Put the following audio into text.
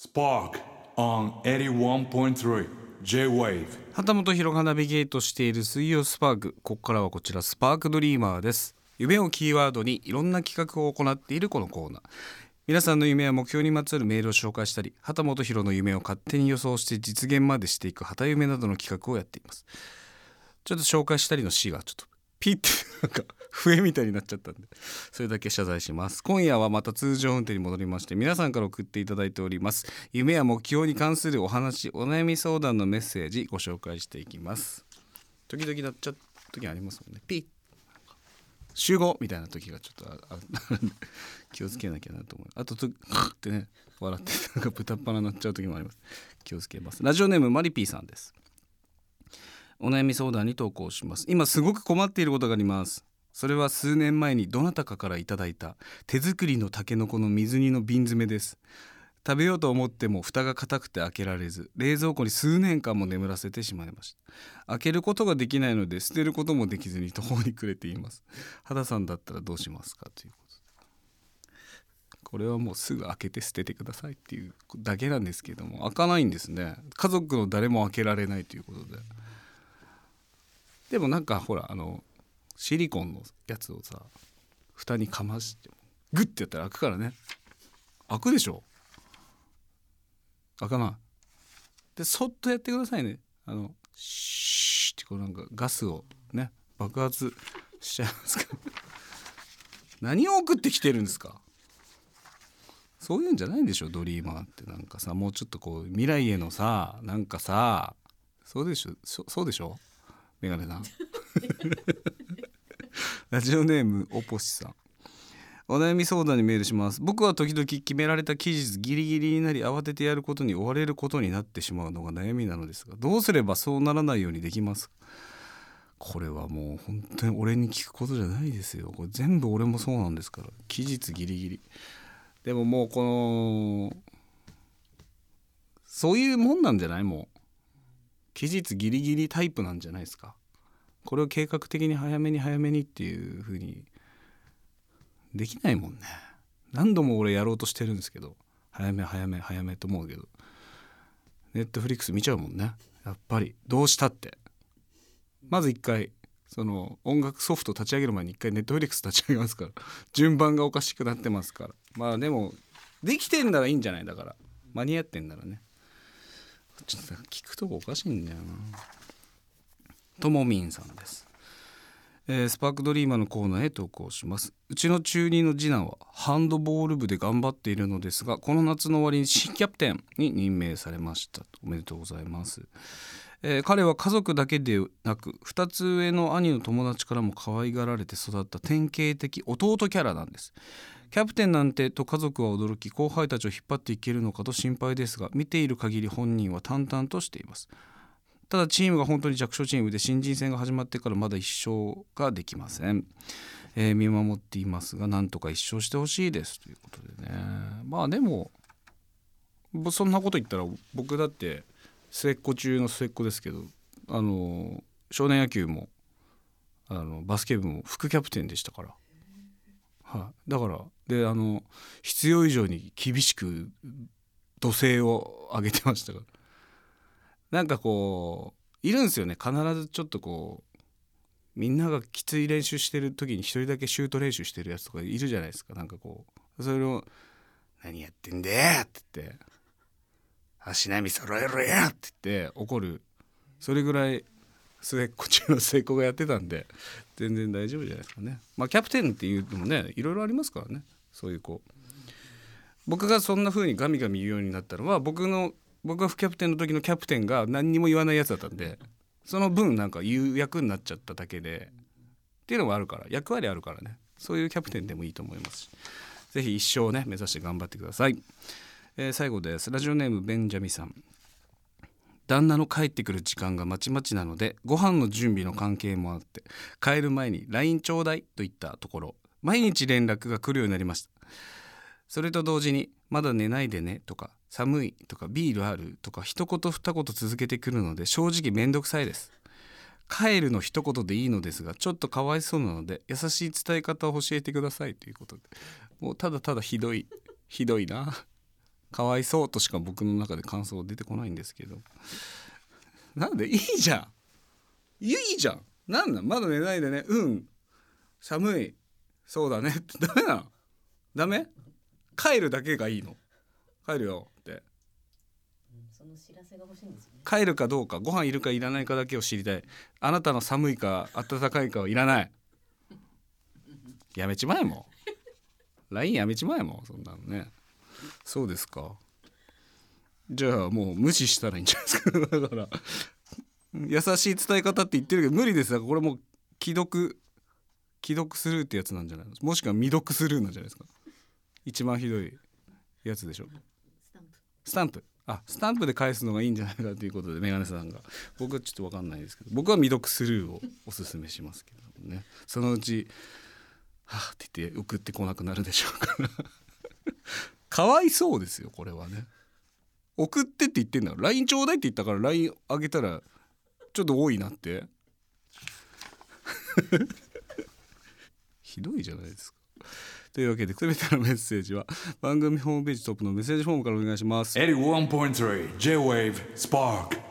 Spark on 81.3 J-Wave. 旗本博がナビゲートしている水曜スパークここからはこちらスパークドリーマーです。夢をキーワードにいろんな企画を行っているこのコーナー。皆さんの夢や目標にまつわるメールを紹介したり旗本博の夢を勝手に予想して実現までしていく旗夢などの企画をやっています。ちょっと紹介したりの C がちょっとピッてなんか笛みたいになっちゃったんで。それだけ謝罪します。今夜はまた通常運転に戻りまして皆さんから送っていただいております。夢や目標に関するお話お悩み相談のメッセージご紹介していきます。時々なっちゃう時ありますもんね。ピッ。集合みたいな時がちょっとああ 気をつけなきゃなと思う。あととってね笑ってなんか豚っ鼻になっちゃう時もあります。気をつけます。ラジオネームマリピーさんです。お悩み相談に投稿します。今すごく困っていることがあります。それは数年前にどなたかからいただいた手作りのタケノコの水煮の瓶詰めです。食べようと思っても蓋が硬くて開けられず冷蔵庫に数年間も眠らせてしまいました。開けることができないので捨てることもできずに途方に暮れています。肌さんだったらどうしますかということで。これはもうすぐ開けて捨ててくださいっていうだけなんですけども開かないんですね。家族の誰も開けられないということで。でもなんかほらあのシリコンのやつをさ蓋にかましてグッてやったら開くからね。開くでしょ。開かない。でそっとやってくださいね。あのシーってこうなんかガスをね爆発しちゃいますか 何を送ってきてるんですか。そういうんじゃないんでしょ。ドリーマーってなんかさもうちょっとこう未来へのさなんかさそうでしょ。そそうでしょ。メガネさん。ラジオネームおぽしさん。お悩み相談にメールします。僕は時々決められた期日ギリギリになり慌ててやることに追われることになってしまうのが悩みなのですがどうすればそうならないようにできますこれはもう本当に俺に聞くことじゃないですよ。これ全部俺もそうなんですから。期日ギリギリ。でももうこのそういうもんなんじゃない？もう期日ギリギリタイプなんじゃないですか？これを計画的に早めに早めにっていう風にできないもんね。何度も俺やろうとしてるんですけど。早め早め早めと思うけど。ネットフリックス見ちゃうもんね。やっぱり。どうしたって。まず一回その音楽ソフト立ち上げる前に一回ネットフリックス立ち上げますから。順番がおかしくなってますから。まあでもできてんならいいんじゃない？だから。間に合ってんならね。ちょっと聞くとこおかしいんだよな。ともみんさんです、えースパークドリーマーのコーナーへ投稿します。うちの中2の次男はハンドボール部で頑張っているのですがこの夏の終わりに新キャプテンに任命されましたおめでとうございます。えー彼は家族だけでなく2つ上の兄の友達からも可愛がられて育った典型的弟キャラなんです。キャプテンなんてと家族は驚き後輩たちを引っ張っていけるのかと心配ですが見ている限り本人は淡々としています。ただチームが本当に弱小チームで新人戦が始まってからまだ一勝ができません、えー見守っていますがなんとか一勝してほしいですということでね。まあでもそんなこと言ったら僕だって末っ子中の末っ子ですけどあの少年野球もあのバスケ部も副キャプテンでしたから、はい、だからであの必要以上に厳しく土星を上げてましたから。なんかこういるんですよね必ずちょっとこうみんながきつい練習してる時に一人だけシュート練習してるやつとかいるじゃないですかなんかこうそれを「何やってんだよ!」って言って「足並み揃えろや!」って言って怒るそれぐらい末っ子中の末っ子がやってたんで全然大丈夫じゃないですかねまあキャプテンっていうのもねいろいろありますからねそういうこう僕がそんな風にガミガミ言うようになったのは僕の僕が副キャプテンの時のキャプテンが何にも言わないやつだったんでその分なんか言う役になっちゃっただけでっていうのもあるから役割あるからね。そういうキャプテンでもいいと思いますし。ぜひ一生ね目指して頑張ってください、えー最後です。ラジオネームベンジャミさん。旦那の帰ってくる時間がまちまちなのでご飯の準備の関係もあって帰る前に LINE ちょうだいと言ったところ毎日連絡が来るようになりました。それと同時に「まだ寝ないでね」とか「寒い」とか「ビールある」とか一言二言続けてくるので正直めんどくさいです。帰るの一言でいいのですがちょっとかわいそうなので優しい伝え方を教えてくださいということで。もうただただひどいひどいな。かわいそうとしか僕の中で感想出てこないんですけど。なんでいいじゃん。いいじゃん。なんなんまだ寝ないでね。うん。寒い。そうだね。ってダメなの。ダメ？帰るだけがいいの。帰るよって。その知らせが欲しいんですよね。帰るかどうかご飯いるかいらないかだけを知りたい。あなたの寒いか暖かいかはいらない。やめちまえもう。LINE やめちまえもうそんなのね。そうですか。じゃあもう無視したらいいんじゃないですか。だから優しい伝え方って言ってるけど無理です。だからこれもう既読既読スルーってやつなんじゃないの？もしくは未読スルーなんじゃないですか？一番ひどいやつでしょ？スタンプ。スタンプ。あスタンプで返すのがいいんじゃないかということでメガネさんが。僕はちょっと分かんないですけど。僕は未読スルーをおすすめしますけどもね。そのうち「はあ」って言って送ってこなくなるでしょうから。かわいそうですよこれはね。送ってって言ってんだから。LINE ちょうだいって言ったから LINE あげたらちょっと多いなって。ひどいじゃないですかというわけで全てのメッセージは 番組ホームページトップのメッセージフォームからお願いします。81.3 J-Wave Spark